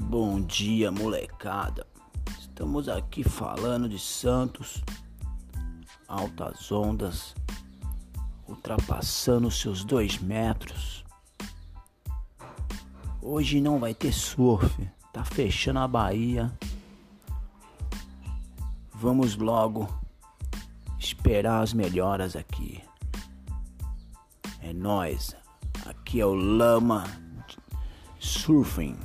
Bom dia, molecada. Estamos aqui falando de Santos, altas ondas, ultrapassando seus dois metros. Hoje não vai ter surf, tá fechando a Bahia. Vamos logo esperar as melhoras aqui. É nós. Aqui é o Lama Surfing.